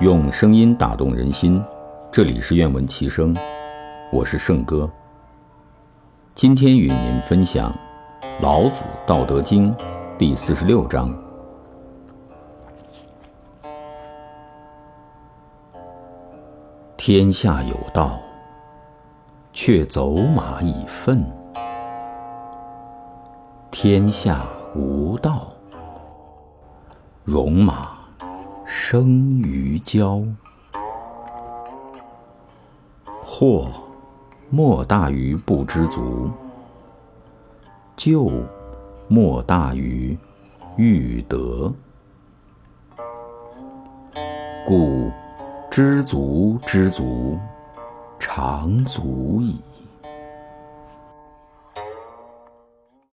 用声音打动人心，这里是愿闻其声，我是圣哥。今天与您分享《老子·道德经》第四十六章：天下有道，却走马以粪；天下无道，戎马生于郊。祸莫大于不知足，咎莫大于欲得。故知足知足，常足矣。